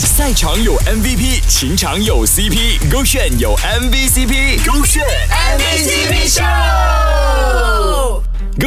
赛场有 MVP，情场有 CP，勾选有 MVCp，勾选。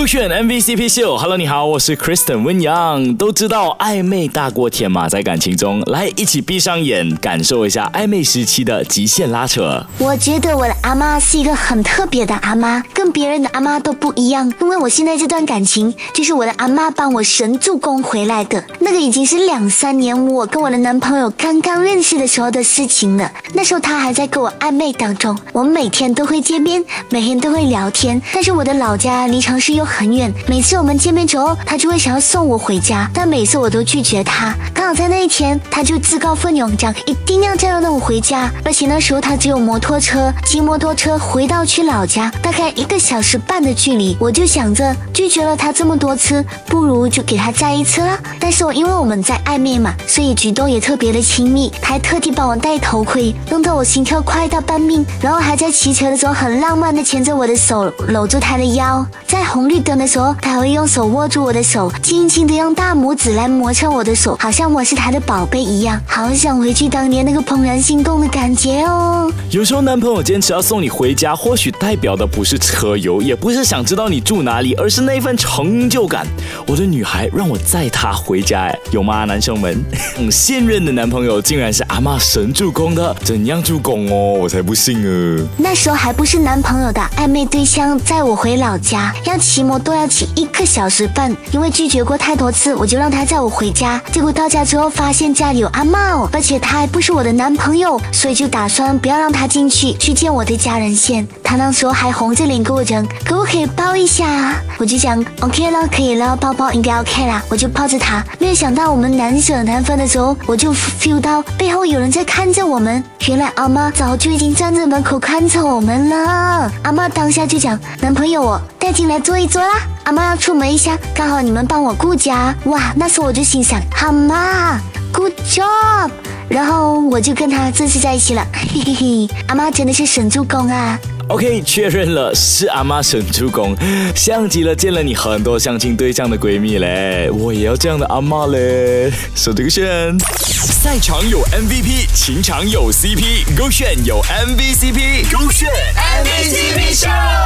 选 MVCp 秀，Hello，你好，我是 Kristen 温阳。都知道暧昧大过天嘛，在感情中，来一起闭上眼，感受一下暧昧时期的极限拉扯。我觉得我的阿妈是一个很特别的阿妈，跟别人的阿妈都不一样。因为我现在这段感情，就是我的阿妈帮我神助攻回来的。那个已经是两三年我跟我的男朋友刚刚认识的时候的事情了。那时候他还在跟我暧昧当中，我们每天都会见面，每天都会聊天。但是我的老家离城市。又很很远，每次我们见面之后，他就会想要送我回家，但每次我都拒绝他。刚好在那一天，他就自告奋勇讲一定要这样让我回家，而且那时候他只有摩托车，骑摩托车回到去老家大概一个小时半的距离。我就想着拒绝了他这么多次，不如就给他载一次了。但是我因为我们在暧昧嘛，所以举动也特别的亲密，他还特地帮我戴头盔，弄得我心跳快到半命，然后还在骑车的时候很浪漫的牵着我的手，搂住他的腰，在红。绿灯的时候，他会用手握住我的手，轻轻的用大拇指来摩擦我的手，好像我是他的宝贝一样。好想回去当年那个怦然心动的感觉哦。有时候男朋友坚持要送你回家，或许代表的不是车油，也不是想知道你住哪里，而是那份成就感。我的女孩让我载她回家，哎，有吗，男生们？现任的男朋友竟然是阿妈神助攻的，怎样助攻哦？我才不信啊！那时候还不是男朋友的暧昧对象，载我回老家要。骑摩都要起一个小时半，因为拒绝过太多次，我就让他载我回家。结果到家之后，发现家里有阿茂，而且他还不是我的男朋友，所以就打算不要让他进去去见我的家人先。他那时候还红着脸跟我讲，可不可以抱一下？我就讲 OK 了，可以了，抱抱应该 OK 啦。我就抱着他，没有想到我们难舍难分的时候，我就 feel 到背后有人在看着我们。原来阿妈早就已经站在门口看着我们了。阿妈当下就讲，男朋友我带进来坐一坐啦。阿妈要出门一下，刚好你们帮我顾家。哇，那时候我就心想，好嘛，Good job。然后我就跟他正式在一起了。嘿嘿嘿，阿妈真的是神助攻啊。OK，确认了是阿妈神助攻，像极了见了你很多相亲对象的闺蜜嘞，我也要这样的阿妈嘞。手这个选，赛场有 MVP，情场有 CP，勾选有 MVCp，勾选 MVCp Show。